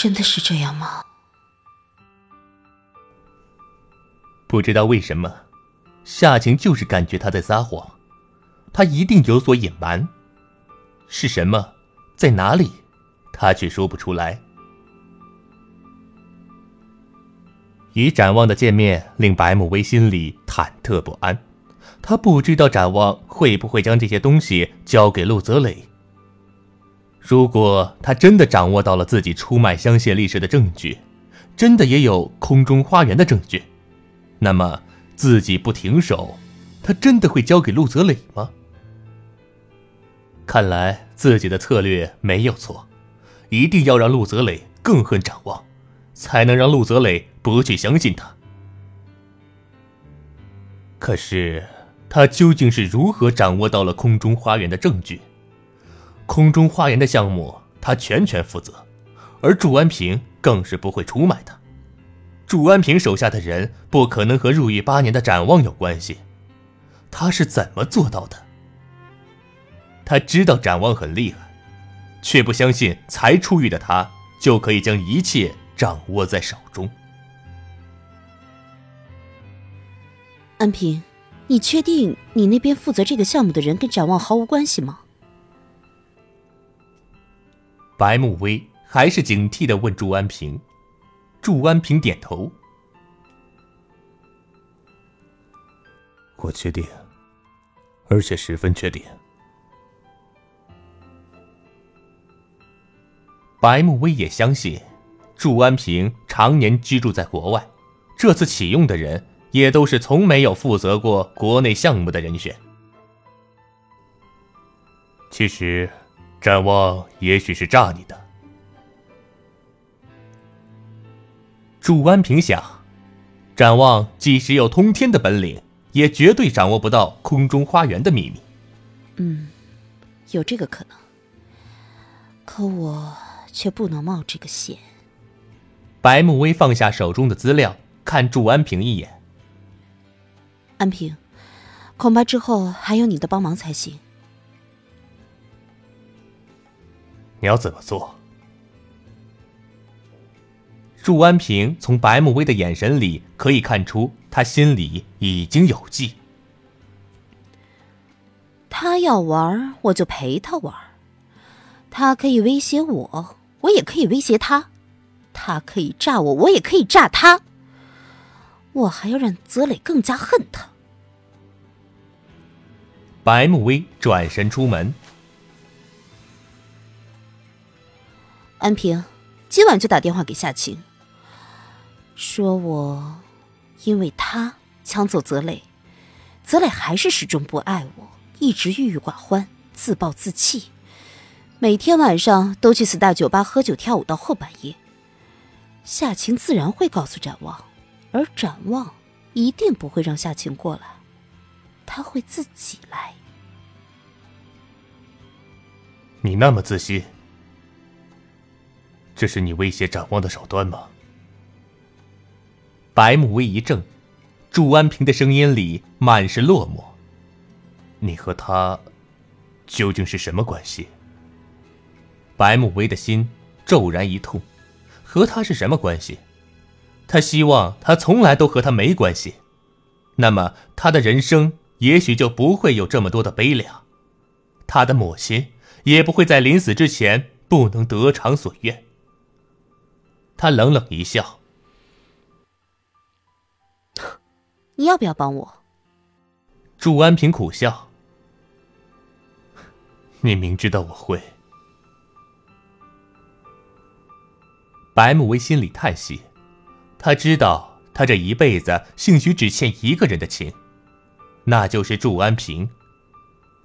真的是这样吗？不知道为什么，夏晴就是感觉他在撒谎，他一定有所隐瞒。是什么，在哪里，他却说不出来。与展望的见面令白慕薇心里忐忑不安，他不知道展望会不会将这些东西交给陆泽磊。如果他真的掌握到了自己出卖香榭丽舍的证据，真的也有空中花园的证据，那么自己不停手，他真的会交给陆泽磊吗？看来自己的策略没有错，一定要让陆泽磊更恨展望，才能让陆泽磊不去相信他。可是他究竟是如何掌握到了空中花园的证据？空中花园的项目，他全权负责，而祝安平更是不会出卖他。祝安平手下的人不可能和入狱八年的展望有关系，他是怎么做到的？他知道展望很厉害，却不相信才出狱的他就可以将一切掌握在手中。安平，你确定你那边负责这个项目的人跟展望毫无关系吗？白慕薇还是警惕的问祝安平，祝安平点头。我确定，而且十分确定。白慕薇也相信，祝安平常年居住在国外，这次启用的人也都是从没有负责过国内项目的人选。其实。展望也许是诈你的。祝安平想，展望即使有通天的本领，也绝对掌握不到空中花园的秘密。嗯，有这个可能。可我却不能冒这个险。白慕薇放下手中的资料，看祝安平一眼。安平，恐怕之后还有你的帮忙才行。你要怎么做？祝安平从白慕薇的眼神里可以看出，他心里已经有计。他要玩，我就陪他玩。他可以威胁我，我也可以威胁他。他可以炸我，我也可以炸他。我还要让泽磊更加恨他。白慕薇转身出门。安平，今晚就打电话给夏晴，说我因为他抢走泽磊，泽磊还是始终不爱我，一直郁郁寡欢，自暴自弃，每天晚上都去四大酒吧喝酒跳舞到后半夜。夏晴自然会告诉展望，而展望一定不会让夏晴过来，他会自己来。你那么自信？这是你威胁展望的手段吗？白慕薇一怔，祝安平的声音里满是落寞。你和他究竟是什么关系？白慕薇的心骤然一痛，和他是什么关系？他希望他从来都和他没关系，那么他的人生也许就不会有这么多的悲凉，他的母亲也不会在临死之前不能得偿所愿。他冷冷一笑：“你要不要帮我？”祝安平苦笑：“你明知道我会。”白慕薇心里叹息，他知道他这一辈子兴许只欠一个人的情，那就是祝安平，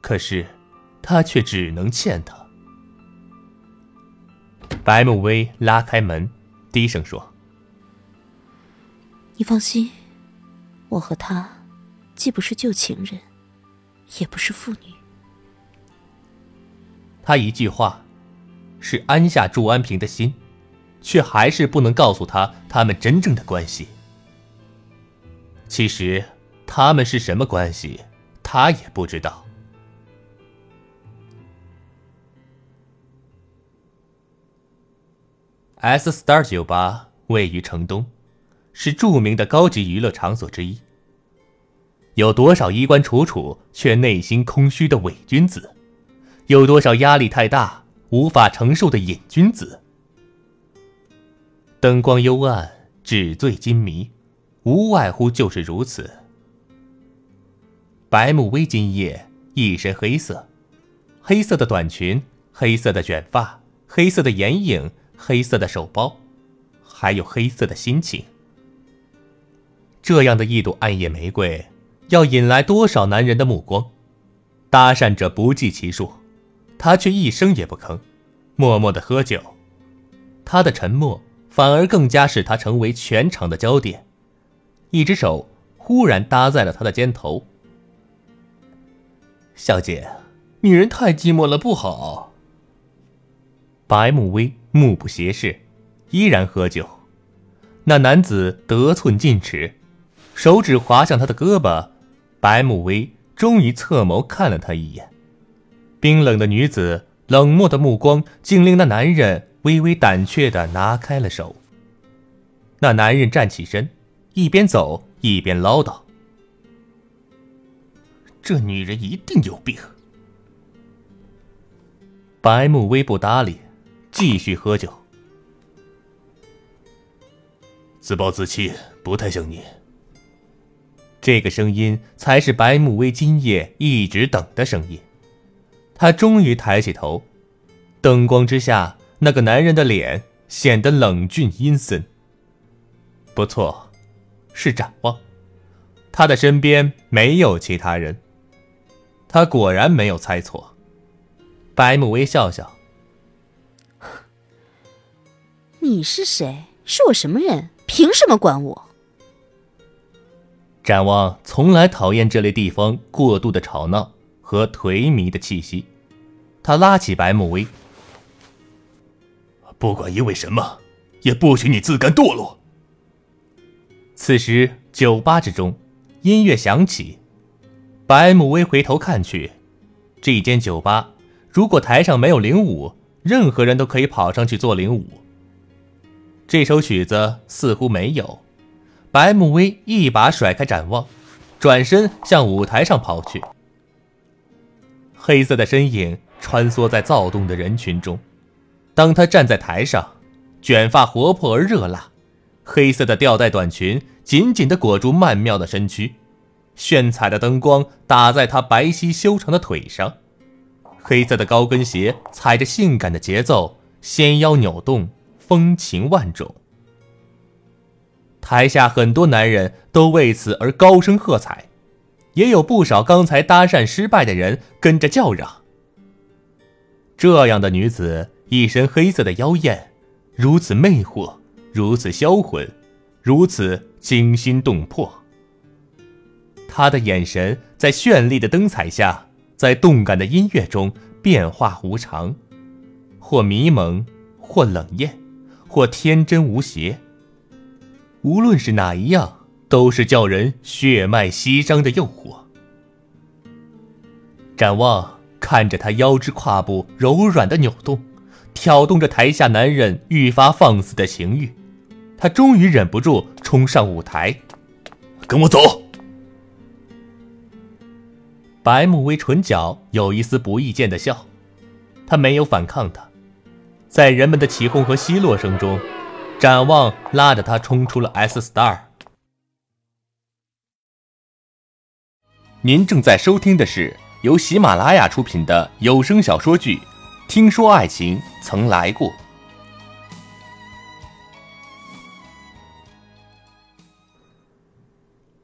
可是他却只能欠他。白慕薇拉开门。低声说：“你放心，我和他既不是旧情人，也不是父女。”他一句话，是安下祝安平的心，却还是不能告诉他他们真正的关系。其实，他们是什么关系，他也不知道。S Star 酒吧位于城东，是著名的高级娱乐场所之一。有多少衣冠楚楚却内心空虚的伪君子？有多少压力太大无法承受的瘾君子？灯光幽暗，纸醉金迷，无外乎就是如此。白慕薇今夜一身黑色，黑色的短裙，黑色的卷发，黑色的眼影。黑色的手包，还有黑色的心情。这样的一朵暗夜玫瑰，要引来多少男人的目光？搭讪者不计其数，他却一声也不吭，默默的喝酒。他的沉默反而更加使他成为全场的焦点。一只手忽然搭在了他的肩头。小姐，女人太寂寞了不好。白慕薇。目不斜视，依然喝酒。那男子得寸进尺，手指滑向他的胳膊。白慕薇终于侧眸看了他一眼，冰冷的女子冷漠的目光，竟令那男人微微胆怯的拿开了手。那男人站起身，一边走一边唠叨：“这女人一定有病。”白慕薇不搭理。继续喝酒，自暴自弃，不太像你。这个声音才是白慕薇今夜一直等的声音。他终于抬起头，灯光之下，那个男人的脸显得冷峻阴森。不错，是展望。他的身边没有其他人。他果然没有猜错。白慕薇笑笑。你是谁？是我什么人？凭什么管我？展望从来讨厌这类地方过度的吵闹和颓靡的气息。他拉起白慕薇，不管因为什么，也不许你自甘堕落。此时，酒吧之中，音乐响起。白慕薇回头看去，这间酒吧，如果台上没有领舞，任何人都可以跑上去做领舞。这首曲子似乎没有，白慕薇一把甩开展望，转身向舞台上跑去。黑色的身影穿梭在躁动的人群中，当他站在台上，卷发活泼而热辣，黑色的吊带短裙紧紧地裹住曼妙的身躯，炫彩的灯光打在他白皙修长的腿上，黑色的高跟鞋踩着性感的节奏，纤腰扭动。风情万种。台下很多男人都为此而高声喝彩，也有不少刚才搭讪失败的人跟着叫嚷。这样的女子，一身黑色的妖艳，如此魅惑，如此销魂，如此惊心动魄。她的眼神在绚丽的灯彩下，在动感的音乐中变化无常，或迷蒙，或冷艳，或天真无邪。无论是哪一样，都是叫人血脉息张的诱惑。展望看着他腰肢胯部柔软的扭动，挑动着台下男人愈发放肆的情欲，他终于忍不住冲上舞台：“跟我走！”白慕薇唇角有一丝不易见的笑，他没有反抗他，在人们的起哄和奚落声中。展望拉着他冲出了 S Star。您正在收听的是由喜马拉雅出品的有声小说剧《听说爱情曾来过》。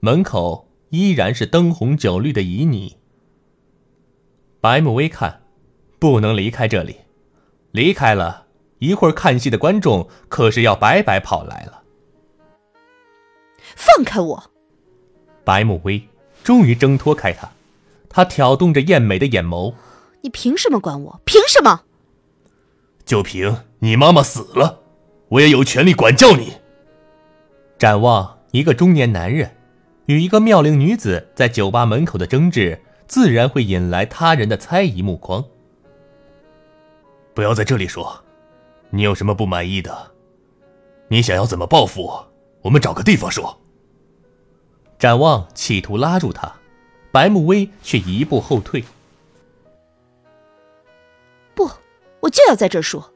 门口依然是灯红酒绿的旖旎。白慕薇看，不能离开这里，离开了。一会儿看戏的观众可是要白白跑来了。放开我！白慕薇终于挣脱开他，他挑动着艳美的眼眸：“你凭什么管我？凭什么？就凭你妈妈死了，我也有权利管教你。”展望一个中年男人与一个妙龄女子在酒吧门口的争执，自然会引来他人的猜疑目光。不要在这里说。你有什么不满意的？你想要怎么报复我？我们找个地方说。展望企图拉住他，白慕薇却一步后退。不，我就要在这儿说。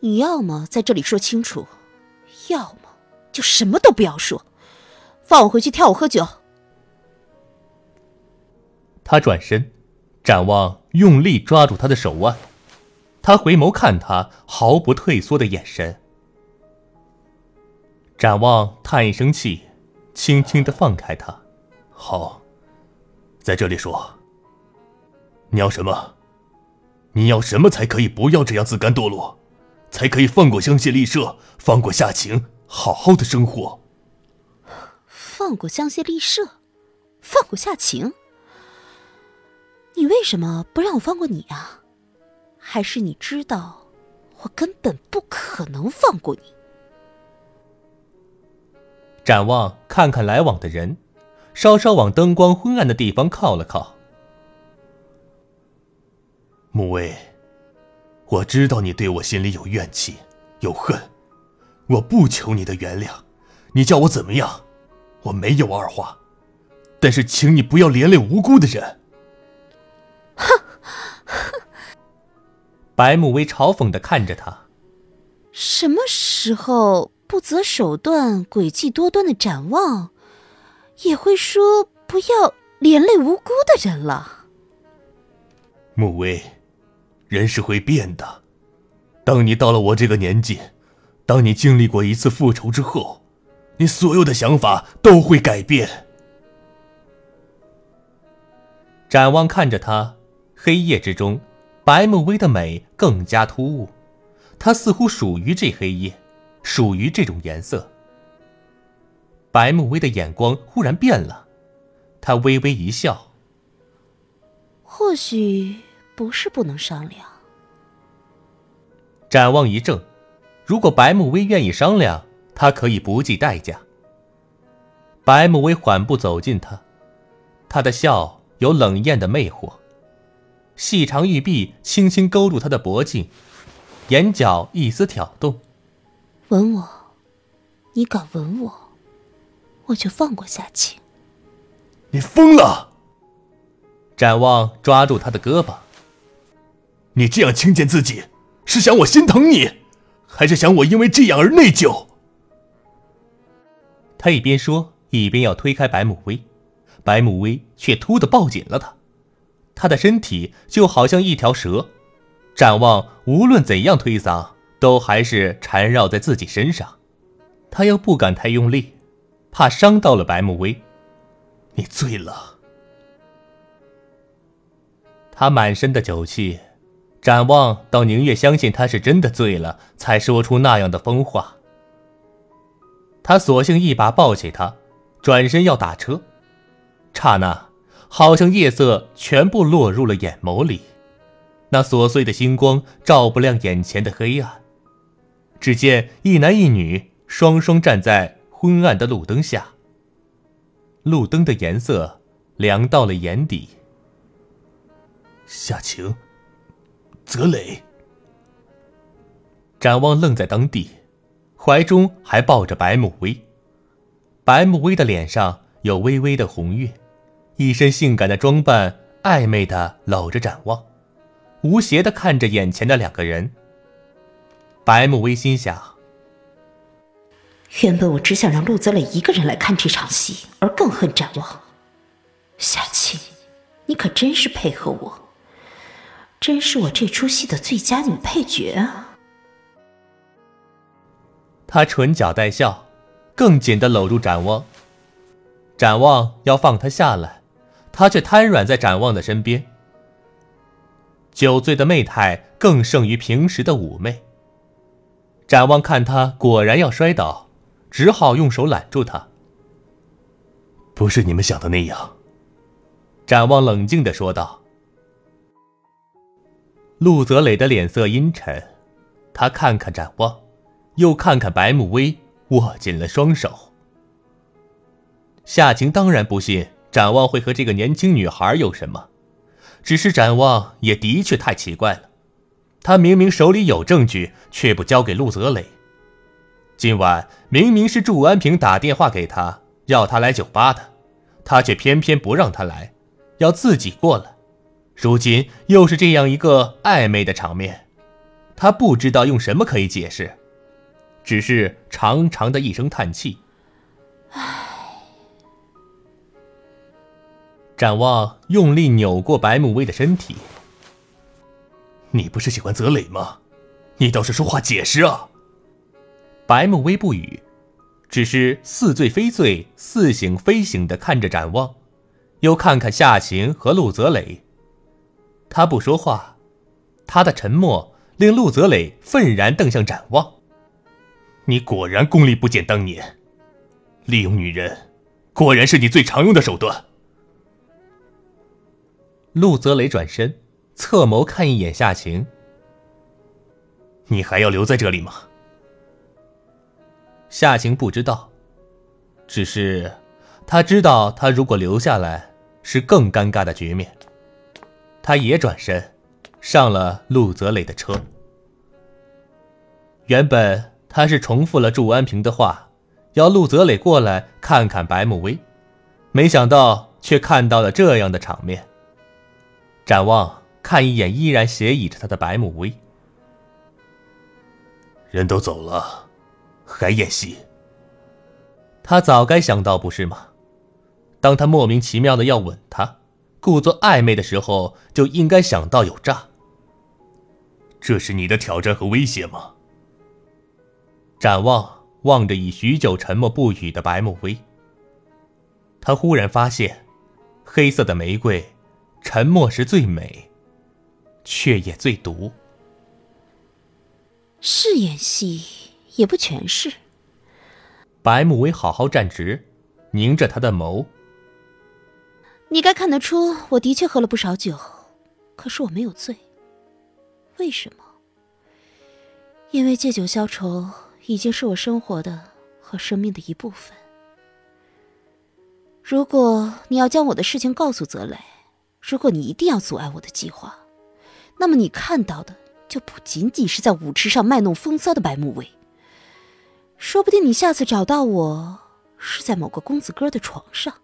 你要么在这里说清楚，要么就什么都不要说，放我回去跳舞喝酒。他转身，展望用力抓住他的手腕。他回眸看他毫不退缩的眼神，展望叹一声气，轻轻的放开他。好，在这里说。你要什么？你要什么才可以不要这样自甘堕落，才可以放过香榭丽舍，放过夏晴，好好的生活。放过香榭丽舍，放过夏晴。你为什么不让我放过你啊？还是你知道，我根本不可能放过你。展望，看看来往的人，稍稍往灯光昏暗的地方靠了靠。穆威，我知道你对我心里有怨气，有恨，我不求你的原谅，你叫我怎么样，我没有二话，但是请你不要连累无辜的人。白慕薇嘲讽的看着他，什么时候不择手段、诡计多端的展望，也会说不要连累无辜的人了？慕薇，人是会变的。当你到了我这个年纪，当你经历过一次复仇之后，你所有的想法都会改变。展望看着他，黑夜之中。白慕薇的美更加突兀，她似乎属于这黑夜，属于这种颜色。白慕薇的眼光忽然变了，她微微一笑。或许不是不能商量。展望一怔，如果白慕薇愿意商量，他可以不计代价。白慕薇缓步走近他，他的笑有冷艳的魅惑。细长玉臂轻轻勾住他的脖颈，眼角一丝挑动。吻我，你敢吻我，我就放过夏晴。你疯了！展望抓住他的胳膊。你这样轻贱自己，是想我心疼你，还是想我因为这样而内疚？他一边说，一边要推开白慕薇，白慕薇却突的抱紧了他。他的身体就好像一条蛇，展望无论怎样推搡，都还是缠绕在自己身上，他又不敢太用力，怕伤到了白慕薇。你醉了。他满身的酒气，展望倒宁愿相信他是真的醉了，才说出那样的疯话。他索性一把抱起他，转身要打车，刹那，好像夜色全部落入了眼眸里，那琐碎的星光照不亮眼前的黑暗。只见一男一女双双站在昏暗的路灯下，路灯的颜色凉到了眼底。夏晴，泽磊，展望愣在当地，怀中还抱着白慕薇。白慕薇的脸上有微微的红晕，一身性感的装扮，暧昧的搂着展望，无邪的看着眼前的两个人。白慕薇心想：原本我只想让陆泽磊一个人来看这场戏，而更恨展望。夏晴，你可真是配合我，真是我这出戏的最佳女配角啊！她唇角带笑，更紧的搂住展望。展望要放她下来，她却瘫软在展望的身边。酒醉的媚态更胜于平时的妩媚。展望看他果然要摔倒，只好用手揽住他。不是你们想的那样。展望冷静的说道。陆泽磊的脸色阴沉，他看看展望，又看看白慕薇，握紧了双手。夏晴当然不信展望会和这个年轻女孩有什么，只是展望也的确太奇怪了。他明明手里有证据，却不交给陆泽磊。今晚明明是祝安平打电话给他，要他来酒吧的，他却偏偏不让他来，要自己过来。如今又是这样一个暧昧的场面，他不知道用什么可以解释，只是长长的一声叹气。展望用力扭过白慕薇的身体。你不是喜欢泽磊吗？你倒是说话解释啊！白慕薇不语，只是似醉非醉、似醒非醒的看着展望，又看看夏晴和陆泽磊。他不说话，他的沉默令陆泽磊愤然瞪向展望。你果然功力不减当年，利用女人，果然是你最常用的手段。陆泽雷转身。侧眸看一眼夏晴，你还要留在这里吗？夏晴不知道，只是他知道，他如果留下来是更尴尬的局面。他也转身，上了陆泽磊的车。原本他是重复了祝安平的话，要陆泽磊过来看看白慕薇，没想到却看到了这样的场面。展望。看一眼依然斜倚着他的白慕威，人都走了，还演戏。他早该想到，不是吗？当他莫名其妙的要吻她，故作暧昧的时候，就应该想到有诈。这是你的挑战和威胁吗？展望望着已许久沉默不语的白慕薇，他忽然发现，黑色的玫瑰，沉默是最美。却也最毒。是演戏，也不全是。白慕薇好好站直，凝着他的眸。你该看得出，我的确喝了不少酒，可是我没有醉。为什么？因为借酒消愁已经是我生活的和生命的一部分。如果你要将我的事情告诉泽磊，如果你一定要阻碍我的计划。那么你看到的就不仅仅是在舞池上卖弄风骚的白慕薇，说不定你下次找到我是在某个公子哥的床上。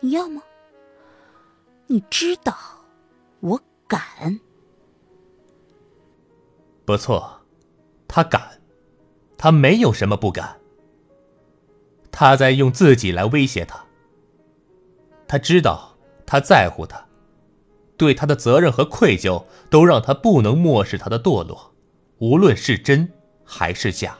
你要吗？你知道，我敢。不错，他敢，他没有什么不敢。他在用自己来威胁他。他知道，他在乎他。对他的责任和愧疚，都让他不能漠视他的堕落，无论是真还是假。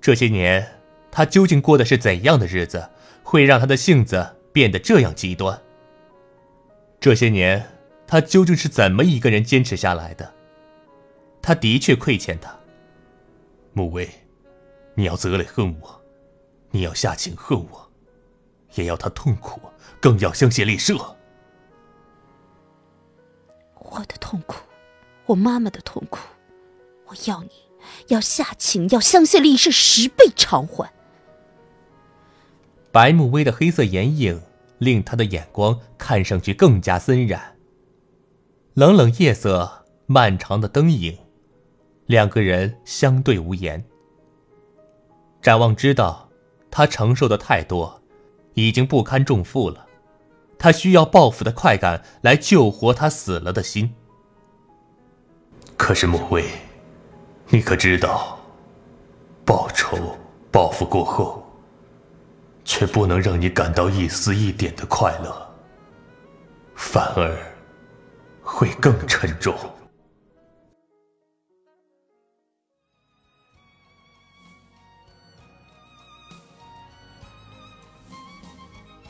这些年，他究竟过的是怎样的日子，会让他的性子变得这样极端？这些年，他究竟是怎么一个人坚持下来的？他的确亏欠他。穆威，你要泽磊恨我，你要夏晴恨我，也要他痛苦，更要香榭丽舍。我的痛苦，我妈妈的痛苦，我要你，要夏晴，要香榭丽舍十倍偿还。白慕薇的黑色眼影令他的眼光看上去更加森然。冷冷夜色，漫长的灯影，两个人相对无言。展望知道，他承受的太多，已经不堪重负了。他需要报复的快感来救活他死了的心。可是莫威，你可知道，报仇、报复过后，却不能让你感到一丝一点的快乐，反而会更沉重。